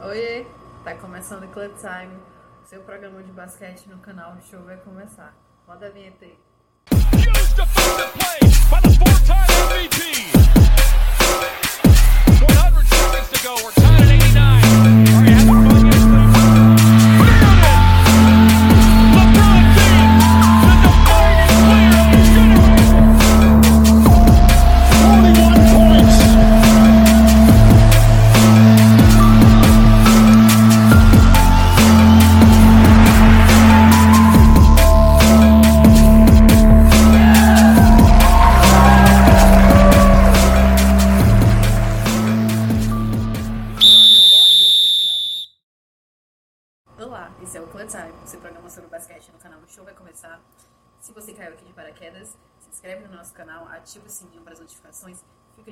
Oiê, tá começando o Club Time, seu programa de basquete no canal Show vai começar. Roda a vinheta aí.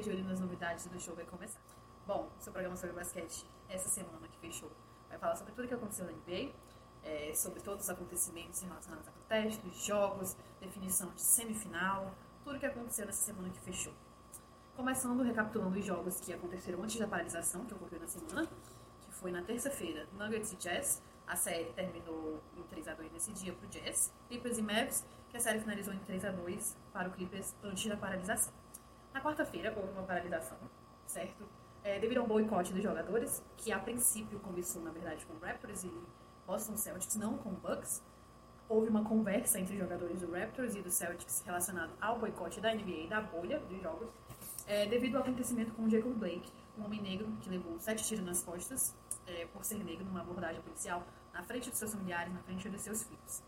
De olho nas novidades do show vai começar. Bom, seu programa sobre basquete essa semana que fechou vai falar sobre tudo que aconteceu na NBA, é, sobre todos os acontecimentos relacionados a protestos, jogos, definição de semifinal, tudo que aconteceu nessa semana que fechou. Começando recapitulando os jogos que aconteceram antes da paralisação, que ocorreu na semana, que foi na terça-feira, Nuggets e Jazz. A série terminou em 3x2 nesse dia para o Jazz. Clippers e Mavs, que a série finalizou em 3x2 para o Clippers antes da paralisação. Na quarta-feira houve uma paralisação, certo? É, devido a um boicote dos jogadores, que a princípio começou, na verdade, com Raptors e Boston Celtics, não com Bucks. Houve uma conversa entre os jogadores do Raptors e do Celtics relacionado ao boicote da NBA e da bolha dos jogos, é, devido ao acontecimento com Jacob Blake, um homem negro que levou sete tiros nas costas é, por ser negro numa abordagem policial na frente dos seus familiares, na frente dos seus filhos.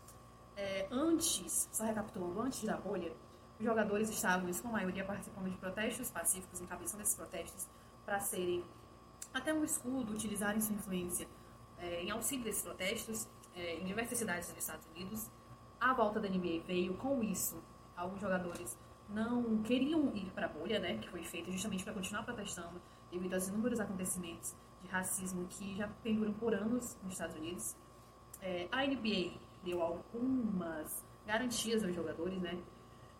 É, antes, só recapitulando, antes da bolha, jogadores estavam, em sua maioria, participando de protestos pacíficos, encabeçando esses protestos para serem até um escudo, utilizarem sua influência é, em auxílio desses protestos é, em diversas cidades dos Estados Unidos. A volta da NBA veio com isso. Alguns jogadores não queriam ir para a bolha, né, que foi feita justamente para continuar protestando devido aos inúmeros acontecimentos de racismo que já perduram por anos nos Estados Unidos. É, a NBA deu algumas garantias aos jogadores, né?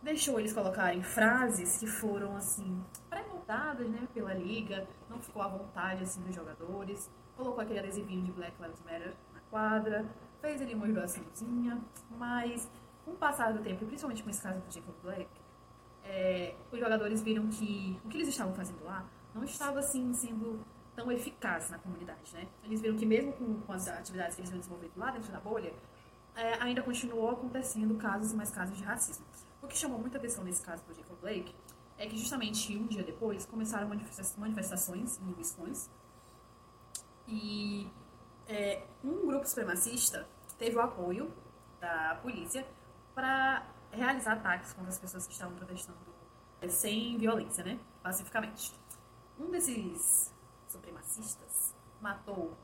Deixou eles colocarem frases que foram assim pré-montadas, né, pela liga, não ficou à vontade assim dos jogadores. Colocou aquele adesivinho de Black Lives Matter na quadra, fez ali uma doaçãozinha, mas com o passar do tempo, e principalmente com esse caso do Jacob Black, é, os jogadores viram que o que eles estavam fazendo lá não estava assim sendo tão eficaz na comunidade, né? Eles viram que mesmo com, com as atividades que eles vinham desenvolvendo lá dentro da bolha, é, ainda continuou acontecendo casos mais casos de racismo. O que chamou muita atenção nesse caso do Jacob Blake é que justamente um dia depois começaram manifesta- manifestações em Wisconsin e é, um grupo supremacista teve o apoio da polícia para realizar ataques contra as pessoas que estavam protestando é, sem violência, né? Pacificamente. Um desses supremacistas matou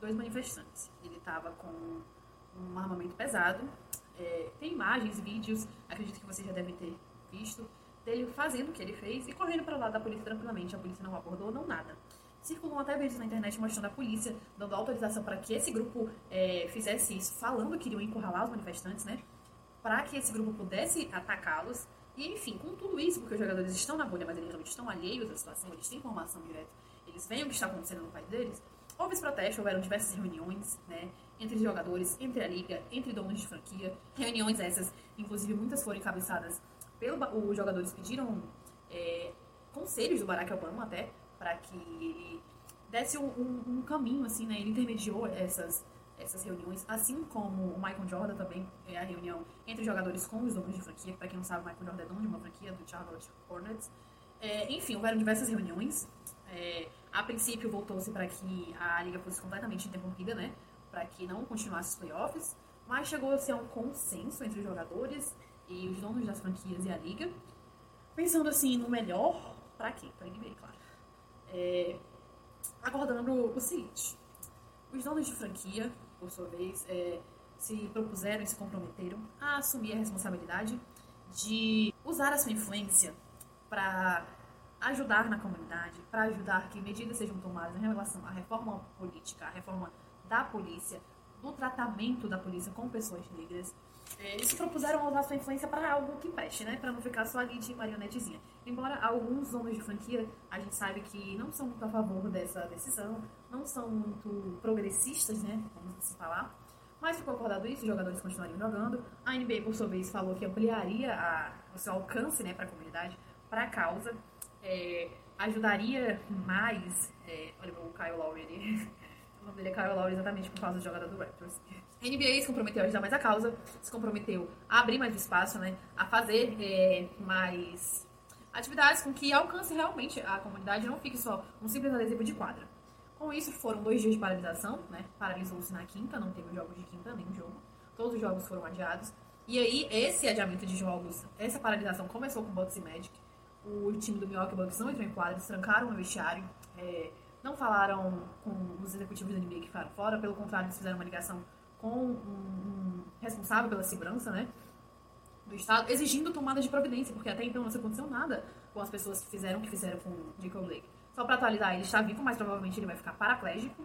dois manifestantes. Ele estava com um armamento pesado. É, tem imagens, vídeos, acredito que vocês já devem ter visto, dele fazendo o que ele fez e correndo para lá da polícia tranquilamente. A polícia não abordou, não nada. Circulam até vídeos na internet mostrando a polícia dando autorização para que esse grupo é, fizesse isso, falando que iriam encurralar os manifestantes, né? Para que esse grupo pudesse atacá-los. E, enfim, com tudo isso, porque os jogadores estão na bolha, mas eles não estão alheios à situação, eles têm informação direta, eles veem o que está acontecendo no país deles. Houve esse protesto, houveram diversas reuniões, né? Entre os jogadores, entre a liga, entre donos de franquia. Reuniões essas, inclusive, muitas foram encabeçadas pelos os jogadores pediram é, conselhos do Barack Obama até para que ele desse um, um- um caminho assim, né? Ele intermediou essas essas reuniões, assim como o Michael Jordan também é a reunião entre os jogadores com os donos de franquia. Para quem não sabe, o Michael Jordan é dono de uma franquia do Charlotte Hornets. É, enfim, houveram diversas reuniões. É, a princípio voltou-se para que a liga fosse completamente interrompida, né? Para que não continuasse os playoffs. Mas chegou-se a um consenso entre os jogadores e os donos das franquias e a liga, pensando assim no melhor para quem? Para NBA, claro. É, acordando o seguinte: os donos de franquia, por sua vez, é, se propuseram e se comprometeram a assumir a responsabilidade de usar a sua influência para ajudar na comunidade, para ajudar que medidas sejam tomadas em relação à reforma política, à reforma da polícia, do tratamento da polícia com pessoas negras. É, eles se propuseram usar sua influência para algo que preste, né? Para não ficar só ali de marionetezinha. Embora alguns donos de franquia, a gente sabe que não são muito a favor dessa decisão, não são muito progressistas, né? Vamos assim falar. Mas ficou acordado isso, os jogadores continuariam jogando. A NBA, por sua vez, falou que ampliaria a, o seu alcance né, para a comunidade, para a causa. É, ajudaria mais. É, olha o Kyle Lowry ali. O nome dele é Kyle Lowry exatamente por causa do jogador do Raptors. A NBA se comprometeu a ajudar mais a causa, se comprometeu a abrir mais espaço, né, a fazer é, mais atividades com que alcance realmente a comunidade, não fique só um simples adesivo de quadra. Com isso, foram dois dias de paralisação, né? Paralisou-se na quinta, não teve jogos de quinta, nenhum jogo. Todos os jogos foram adiados. E aí, esse adiamento de jogos, essa paralisação começou com o Bucks e Magic. O time do Milwaukee Bucks não entrou em quadra, eles trancaram o vestiário. É, não falaram com os executivos da NBA que ficaram fora, pelo contrário, eles fizeram uma ligação com um, um responsável pela segurança, né? do Estado, exigindo tomada de providência, porque até então não aconteceu nada com as pessoas que fizeram o que fizeram com o Jacob Blake. Só para atualizar, ele está vivo, mas provavelmente ele vai ficar paraplégico.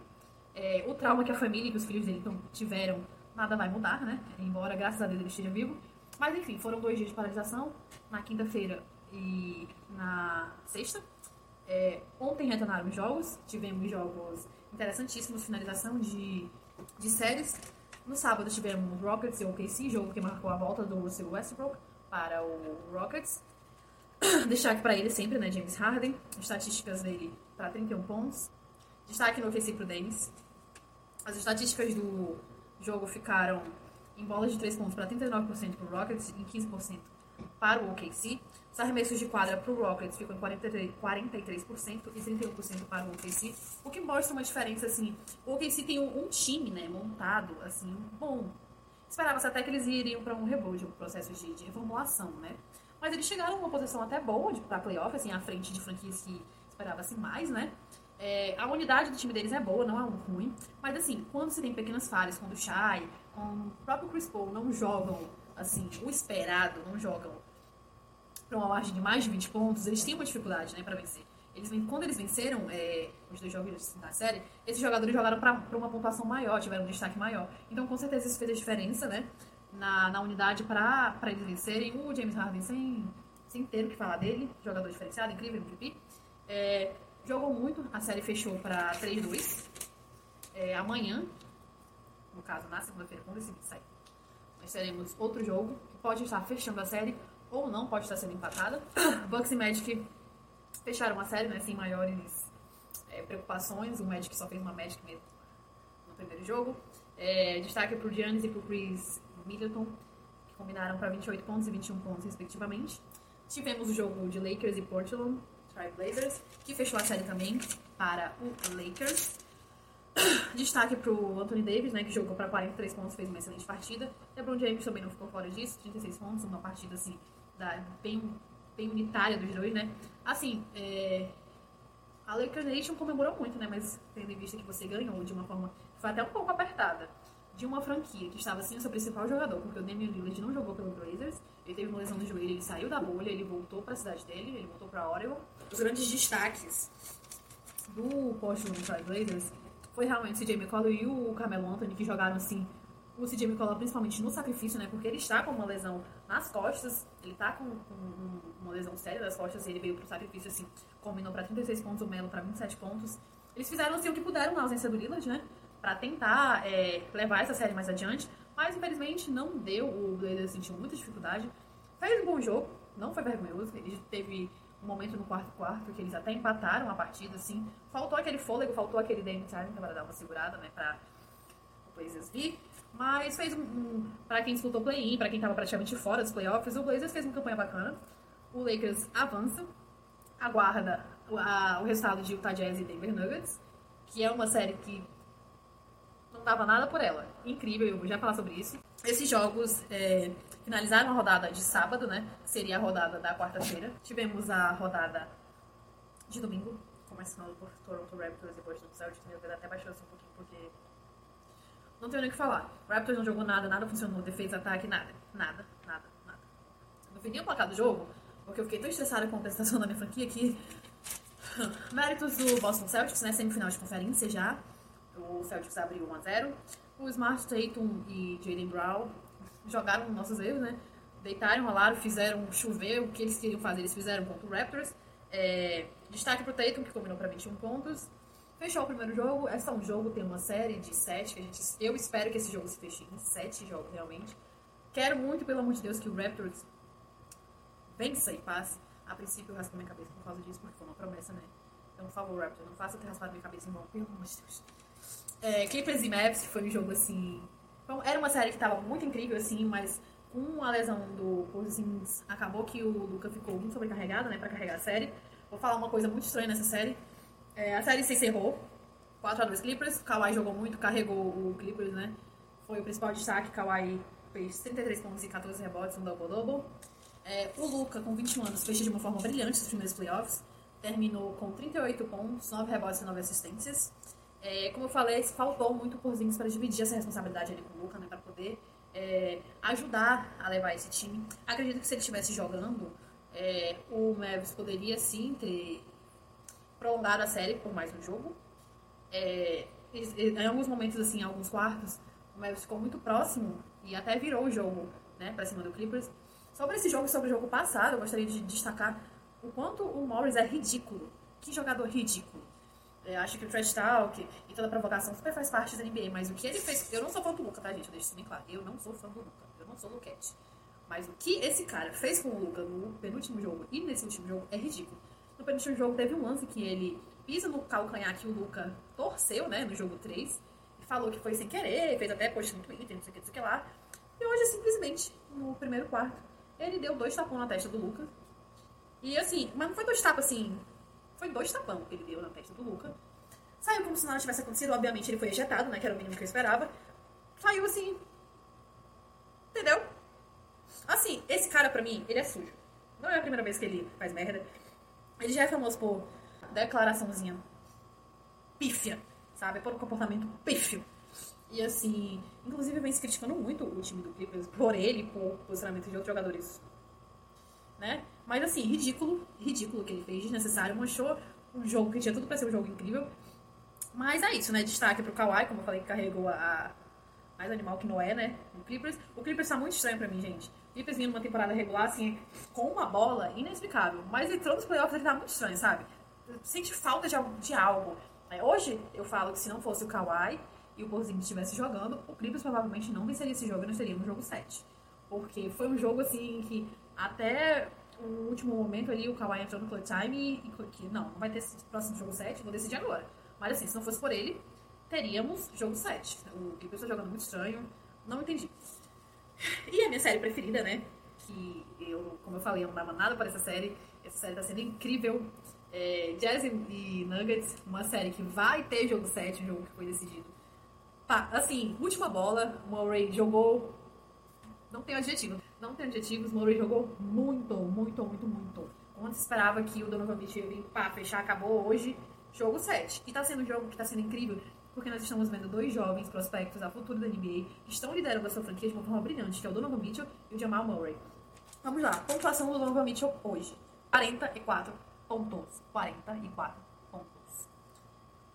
É, o trauma que a família e que os filhos dele tiveram, nada vai mudar, né? Embora, graças a Deus, ele esteja vivo. Mas, enfim, foram dois dias de paralisação, na quinta-feira e na sexta. É, ontem retornaram os jogos, tivemos jogos interessantíssimos, finalização de, de séries. No sábado tivemos Rockets e OKC, jogo que marcou a volta do Russell Westbrook para o Rockets. Destaque para ele sempre, né, James Harden. Estatísticas dele para 31 pontos. Destaque no OKC para o Dennis. As estatísticas do jogo ficaram em bolas de 3 pontos para 39% para o Rockets e 15% para o OKC. Os arremessos de quadra para o Rockets ficam em 43%, 43% e 31% para o OKC. O que mostra uma diferença, assim, o OKC tem um, um time, né, montado, assim, bom. Esperava-se até que eles iriam para um rebuild, um processo de, de reformulação, né? Mas eles chegaram numa posição até boa para playoff, assim, à frente de franquias que esperava-se mais, né? É, a unidade do time deles é boa, não é um ruim. Mas, assim, quando se tem pequenas falhas, quando o Shai, o próprio Chris Paul não jogam, assim, o esperado, não jogam para uma margem de mais de 20 pontos, eles têm uma dificuldade, né, para vencer. Eles, quando eles venceram é, os dois jogos da série, esses jogadores jogaram para uma pontuação maior, tiveram um destaque maior. Então, com certeza, isso fez a diferença, né? Na, na unidade para eles vencerem. O James Harden, sem, sem ter o que falar dele, jogador diferenciado, incrível, MVP. É, jogou muito, a série fechou para 3-2. É, amanhã, no caso, na segunda-feira, quando esse vídeo sair, teremos outro jogo que pode estar fechando a série ou não, pode estar sendo empatada. Bucks e Magic fecharam a série, né, sem maiores é, preocupações. O Magic só fez uma Magic mesmo no primeiro jogo. É, destaque para o Giannis e para o Chris Middleton, que combinaram para 28 pontos e 21 pontos, respectivamente. Tivemos o jogo de Lakers e Portland Trail Blazers, que fechou a série também para o Lakers. Destaque para o Anthony Davis, né, que jogou para 43 pontos, fez uma excelente partida. LeBron James também não ficou fora disso, 36 pontos, uma partida assim da, bem, bem unitária dos dois, né? Assim, é, a Lakers Nation comemorou muito, né? Mas tendo em vista que você ganhou de uma forma que foi até um pouco apertada, de uma franquia que estava sem o seu principal jogador, porque o Damian Lillard não jogou pelo Blazers, ele teve uma lesão no joelho, ele saiu da bolha, ele voltou para a cidade dele, ele voltou para Oregon. Os grandes destaques do Trail Blazers foi realmente o CJ McCollum e o Carmelo Anthony, que jogaram assim o CJ McCollum principalmente no sacrifício, né? Porque ele está com uma lesão nas costas, ele tá com, com uma lesão séria das costas, e ele veio pro sacrifício, assim, combinou para 36 pontos, o Melo para 27 pontos. Eles fizeram, assim, o que puderam na ausência do Lillard, né? Pra tentar é, levar essa série mais adiante, mas infelizmente não deu, o Blazers sentiu muita dificuldade. Fez um bom jogo, não foi vergonhoso, ele teve momento no quarto quarto que eles até empataram a partida, assim. Faltou aquele fôlego, faltou aquele Dame Time para dar uma segurada, né? Pra o Blazers vir. Mas fez um. um para quem disputou play-in, para quem estava praticamente fora dos playoffs, o Blazers fez uma campanha bacana. O Lakers avança, aguarda o, a, o resultado de Utah Jazz e Denver Nuggets, que é uma série que não dava nada por ela. Incrível, eu vou já falar sobre isso. Esses jogos é, finalizaram a rodada de sábado, né? Seria a rodada da quarta-feira. Tivemos a rodada de domingo, começando por Toronto Raptors e Boston Celtics. Meu Deus, até baixou assim um pouquinho, porque não tenho nem o que falar. O Raptors não jogou nada, nada funcionou, defesa, ataque, nada. Nada, nada, nada. Não vi nem o placar do jogo, porque eu fiquei tão estressada com a prestação da minha franquia que... Méritos do Boston Celtics, né? Semifinal de conferência já. O Celtics abriu 1x0. O Smart Tatum e Jaden Brown jogaram nossos erros, né? deitaram, rolaram, fizeram chover o que eles queriam fazer, eles fizeram contra o Raptors. É, destaque pro Tatum, que combinou para 21 pontos. Fechou o primeiro jogo. É só um jogo, tem uma série de sete. Que a gente, eu espero que esse jogo se feche em sete jogos, realmente. Quero muito, pelo amor de Deus, que o Raptors vença e passe. A princípio, eu raspo minha cabeça por causa disso, porque foi uma promessa, né? Então, por favor, Raptors, não faça ter raspado minha cabeça em vão, pelo amor de Deus. É, Clippers e Mavs, foi um jogo assim. Bom, era uma série que tava muito incrível, assim, mas com a lesão do Porzingis, acabou que o Luca ficou muito sobrecarregado, né, pra carregar a série. Vou falar uma coisa muito estranha nessa série. É, a série se encerrou. 4x2 Clippers. Kawhi jogou muito, carregou o Clippers, né? Foi o principal destaque. Kawhi fez 33 pontos e 14 rebotes, um double-double. É, o Luca, com 21 anos, fecha de uma forma brilhante os primeiros playoffs. Terminou com 38 pontos, 9 rebotes e 9 assistências. É, como eu falei, faltou muito por Zins para dividir essa responsabilidade ali com o Luca, né? Para poder é, ajudar a levar esse time. Acredito que se ele estivesse jogando, é, o Mavis poderia sim ter prolongado a série por mais um jogo. É, em alguns momentos, assim, em alguns quartos, o Mavis ficou muito próximo e até virou o jogo né, para cima do Clippers. Sobre esse jogo, sobre o jogo passado, eu gostaria de destacar o quanto o Morris é ridículo. Que jogador ridículo. Eu acho que o trash talk e toda a provocação super faz parte da NBA, mas o que ele fez. Eu não sou fã do Luca, tá, gente? Eu deixo isso bem claro. Eu não sou fã do Luca. Eu não sou Luquete. Mas o que esse cara fez com o Luca no penúltimo jogo e nesse último jogo é ridículo. No penúltimo jogo teve um lance que ele pisa no calcanhar que o Luca torceu, né, no jogo 3, e falou que foi sem querer, fez até post no Twitter, não sei o que, não sei o que lá. E hoje, simplesmente, no primeiro quarto, ele deu dois tapões na testa do Luca. E assim, mas não foi dois tapas assim. Foi dois tapão que ele deu na testa do Luca. Saiu como se nada tivesse acontecido. Obviamente ele foi ejetado, né? Que era o mínimo que eu esperava. Saiu assim. Entendeu? Assim, esse cara pra mim, ele é sujo. Não é a primeira vez que ele faz merda. Ele já é famoso por declaraçãozinha pífia, sabe? Por um comportamento pífio. E assim, inclusive vem se criticando muito o time do Clippers por ele, por posicionamento de outros jogadores. Né? Mas assim, ridículo, ridículo o que ele fez, desnecessário, manchou um jogo que tinha tudo pra ser um jogo incrível. Mas é isso, né? Destaque pro Kawhi, como eu falei, que carregou a, mais animal que não é, né? O Clippers. O Clippers tá muito estranho pra mim, gente. O Clippers vindo numa temporada regular, assim, com uma bola inexplicável. Mas entrou nos playoffs, ele tá muito estranho, sabe? Sente falta de, algo- de algo. É, Hoje, eu falo que se não fosse o Kawhi e o Porzingis estivesse jogando, o Clippers provavelmente não venceria esse jogo e não seria no jogo 7. Porque foi um jogo, assim, que até o último momento ali, o Kawhi entrou no clutch time e, que não, não vai ter próximo jogo 7, vou decidir agora. Mas assim, se não fosse por ele, teríamos jogo 7. O Clippers tá jogando muito estranho, não entendi. E a minha série preferida, né? Que eu, como eu falei, eu não dava nada para essa série. Essa série tá sendo incrível. É, Jazz e Nuggets, uma série que vai ter jogo 7, um jogo que foi decidido. Assim, última bola, o Murray jogou. Não tem adjetivo. Não tem adjetivos, o Murray jogou muito, muito, muito, muito. Se esperava que o Donovan Mitchell ia vir, pá, fechar, acabou hoje, jogo 7. E tá sendo um jogo que tá sendo incrível, porque nós estamos vendo dois jovens prospectos a futuro da NBA que estão liderando a sua franquia de uma forma brilhante, que é o Donovan Mitchell e o Jamal Murray. Vamos lá, pontuação do Donovan Mitchell hoje. 44 pontos. 44 pontos.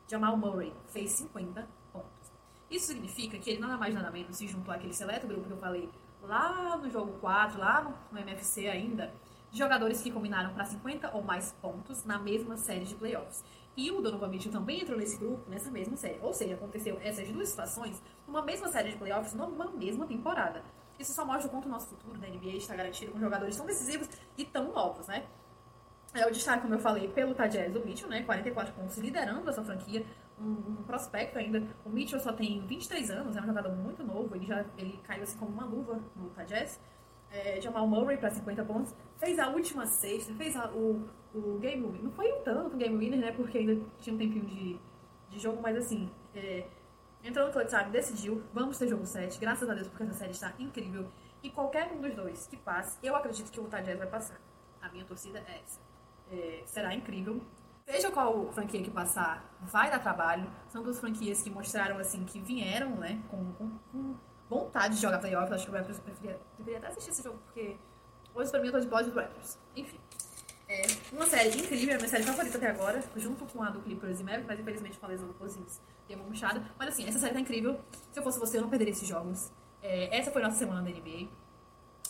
Jamal Murray fez 50 pontos. Isso significa que ele nada mais nada menos se juntou àquele seleto grupo que eu falei lá no jogo 4, lá no, no MFC ainda, de jogadores que combinaram para 50 ou mais pontos na mesma série de playoffs. E o Donovan Mitchell também entrou nesse grupo, nessa mesma série. Ou seja, aconteceu essas duas situações numa mesma série de playoffs, numa mesma temporada. Isso só mostra o quanto o nosso futuro da NBA está garantido com jogadores tão decisivos e tão novos, né? É o destaque, como eu falei, pelo Tajaz do Mitchell, né? 44 pontos, liderando a sua franquia. Um, um prospecto ainda. O Mitchell só tem 23 anos, é um jogador muito novo. Ele já ele caiu assim como uma luva no Tajaz. É, Jamal Murray para 50 pontos. Fez a última sexta, fez a- o, o game winner. Não foi um tanto game winner, né? Porque ainda tinha um tempinho de, de jogo, mas assim. É, entrou no clutch time, decidiu. Vamos ter jogo 7. Graças a Deus, porque essa série está incrível. E qualquer um dos dois que passe, eu acredito que o Utah Jazz vai passar. A minha torcida é essa. É, será incrível. Seja qual franquia que passar, vai dar trabalho. São duas franquias que mostraram assim que vieram, né, com, com- com vontade de jogar playoff. Eu acho que o Raptors preferia, deveria até assistir esse jogo, porque hoje pra mim eu tô de bode do Raptors. Enfim. É uma série incrível, é minha série favorita até agora, junto com a do Clippers e Mavericks, mas infelizmente com a lesão do Cousins deu uma murchada. Mas assim, essa série tá incrível. Se eu fosse você, eu não perderia esses jogos. É, essa foi nossa semana da NBA.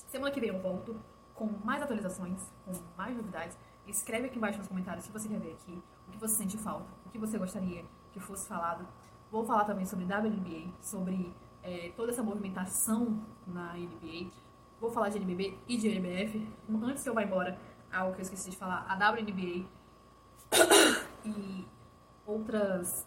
Semana que vem eu volto com mais atualizações, com mais novidades. Escreve aqui embaixo nos comentários o que você quer ver aqui, o que você sente falta, o que você gostaria que fosse falado. Vou falar também sobre WNBA, sobre é, toda essa movimentação na NBA. Vou falar de NBB e de NBF. Antes que eu vá embora, algo que eu esqueci de falar, a WNBA e outras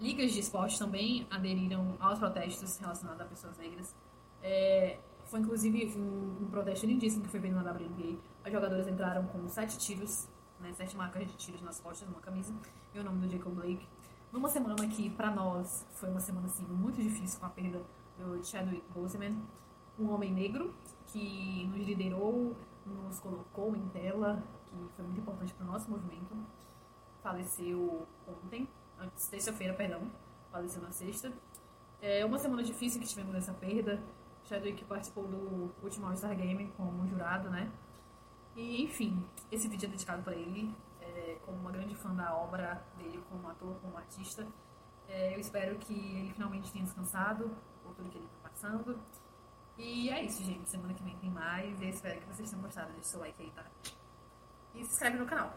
ligas de esporte também aderiram aos protestos relacionados a pessoas negras. É, foi inclusive um, um, protesto lindíssimo que foi feito na WNBA. As jogadoras entraram com sete tiros, né, sete marcas de tiros nas costas, numa camisa, e o nome do Jacob Blake. Numa semana que, para nós, foi uma semana assim, muito difícil com a perda do Chadwick Boseman, um homem negro que nos liderou, nos colocou em tela, que foi muito importante para o nosso movimento. Faleceu ontem, antes, terça-feira, perdão, faleceu na sexta. É uma semana difícil que tivemos essa perda. Chadwick participou do último All-Star Game como jurado, né? E, enfim, esse vídeo é dedicado para ele, é, como uma grande fã da obra dele como ator, como artista. É, eu espero que ele finalmente tenha descansado por tudo que ele está passando. E é isso, gente. Semana que vem tem mais. E eu espero que vocês tenham gostado. Deixa o seu like aí, tá? E se inscreve no canal.